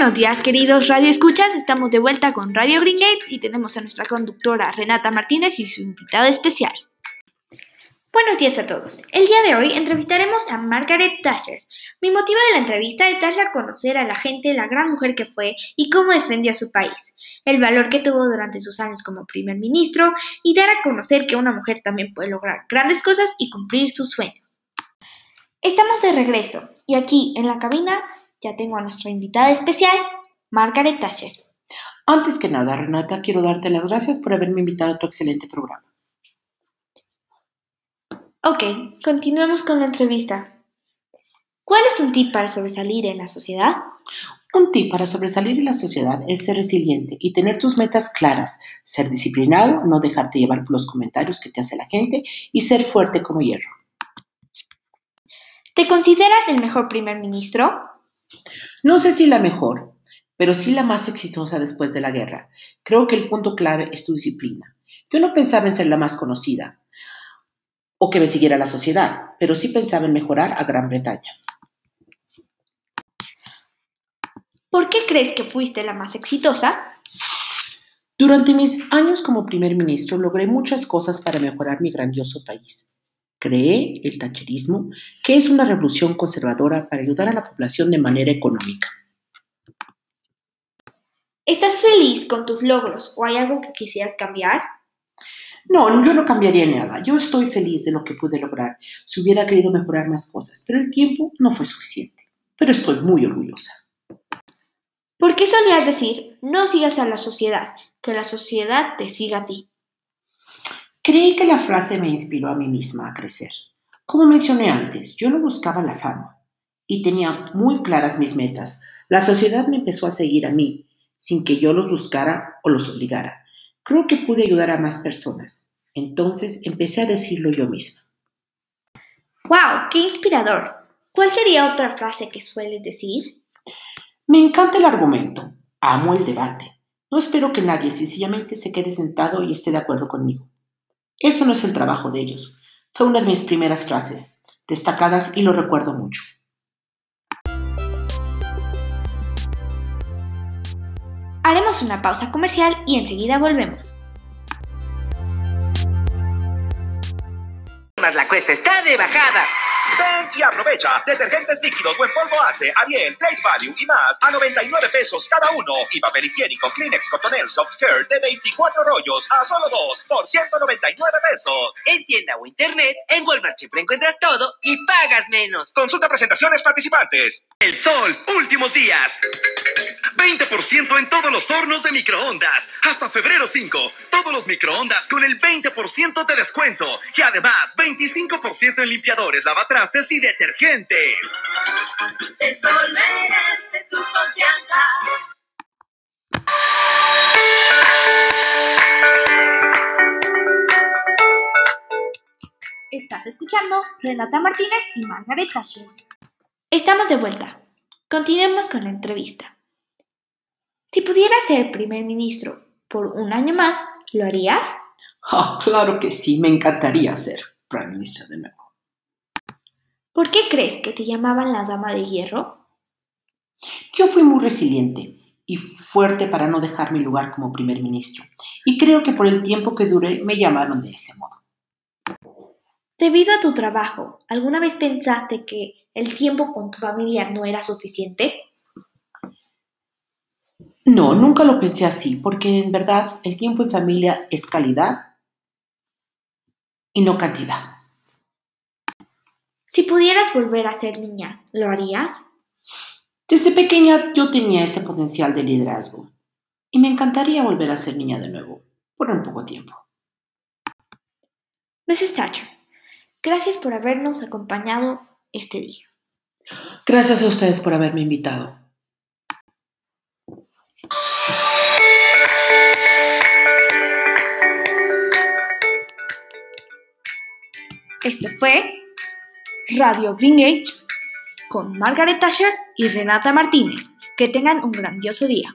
Buenos días, queridos Radio Escuchas. Estamos de vuelta con Radio Green Gates y tenemos a nuestra conductora Renata Martínez y su invitada especial. Buenos días a todos. El día de hoy entrevistaremos a Margaret Thatcher. Mi motivo de la entrevista es darle a conocer a la gente la gran mujer que fue y cómo defendió a su país, el valor que tuvo durante sus años como primer ministro y dar a conocer que una mujer también puede lograr grandes cosas y cumplir sus sueños. Estamos de regreso y aquí en la cabina ya tengo a nuestra invitada especial, Margaret Thatcher. Antes que nada, Renata, quiero darte las gracias por haberme invitado a tu excelente programa. Ok, continuemos con la entrevista. ¿Cuál es un tip para sobresalir en la sociedad? Un tip para sobresalir en la sociedad es ser resiliente y tener tus metas claras, ser disciplinado, no dejarte llevar por los comentarios que te hace la gente y ser fuerte como hierro. ¿Te consideras el mejor primer ministro? No sé si la mejor, pero sí la más exitosa después de la guerra. Creo que el punto clave es tu disciplina. Yo no pensaba en ser la más conocida o que me siguiera la sociedad, pero sí pensaba en mejorar a Gran Bretaña. ¿Por qué crees que fuiste la más exitosa? Durante mis años como primer ministro logré muchas cosas para mejorar mi grandioso país. Creé el tacherismo, que es una revolución conservadora para ayudar a la población de manera económica. ¿Estás feliz con tus logros o hay algo que quisieras cambiar? No, yo no cambiaría nada. Yo estoy feliz de lo que pude lograr. Si hubiera querido mejorar más cosas, pero el tiempo no fue suficiente. Pero estoy muy orgullosa. ¿Por qué solías decir, no sigas a la sociedad, que la sociedad te siga a ti? Creí que la frase me inspiró a mí misma a crecer. Como mencioné antes, yo no buscaba la fama y tenía muy claras mis metas. La sociedad me empezó a seguir a mí, sin que yo los buscara o los obligara. Creo que pude ayudar a más personas. Entonces empecé a decirlo yo misma. ¡Wow! ¡Qué inspirador! ¿Cuál sería otra frase que sueles decir? Me encanta el argumento. Amo el debate. No espero que nadie sencillamente se quede sentado y esté de acuerdo conmigo. Eso no es el trabajo de ellos. Fue una de mis primeras frases, destacadas y lo recuerdo mucho. Haremos una pausa comercial y enseguida volvemos. La cuesta está de bajada. Ven y aprovecha. Detergentes líquidos o en polvo hace, Ariel, Trade Value y más a 99 pesos cada uno. Y papel higiénico Kleenex Cotonel Soft Skirt de 24 rollos a solo 2 por 199 pesos. En tienda o internet, en Walmart siempre encuentras todo y pagas menos. Consulta presentaciones participantes. El sol, últimos días. 20% en todos los hornos de microondas. Hasta febrero 5. Todos los microondas con el 20% de descuento. Y además, 25% en limpiadores, lavatrastes y detergentes. El sol merece tu confianza. Estás escuchando Renata Martínez y Margaret Thatcher. Estamos de vuelta. Continuemos con la entrevista. Si pudieras ser primer ministro por un año más, ¿lo harías? Ah, claro que sí, me encantaría ser primer ministro de nuevo. ¿Por qué crees que te llamaban la dama de hierro? Yo fui muy resiliente y fuerte para no dejar mi lugar como primer ministro, y creo que por el tiempo que duré me llamaron de ese modo. Debido a tu trabajo, ¿alguna vez pensaste que el tiempo con tu familia no era suficiente? No, nunca lo pensé así, porque en verdad el tiempo en familia es calidad y no cantidad. Si pudieras volver a ser niña, ¿lo harías? Desde pequeña yo tenía ese potencial de liderazgo y me encantaría volver a ser niña de nuevo, por un poco tiempo. Mrs. Thatcher, gracias por habernos acompañado este día. Gracias a ustedes por haberme invitado. Esto fue Radio Green Gates con Margaret Thatcher y Renata Martínez. Que tengan un grandioso día.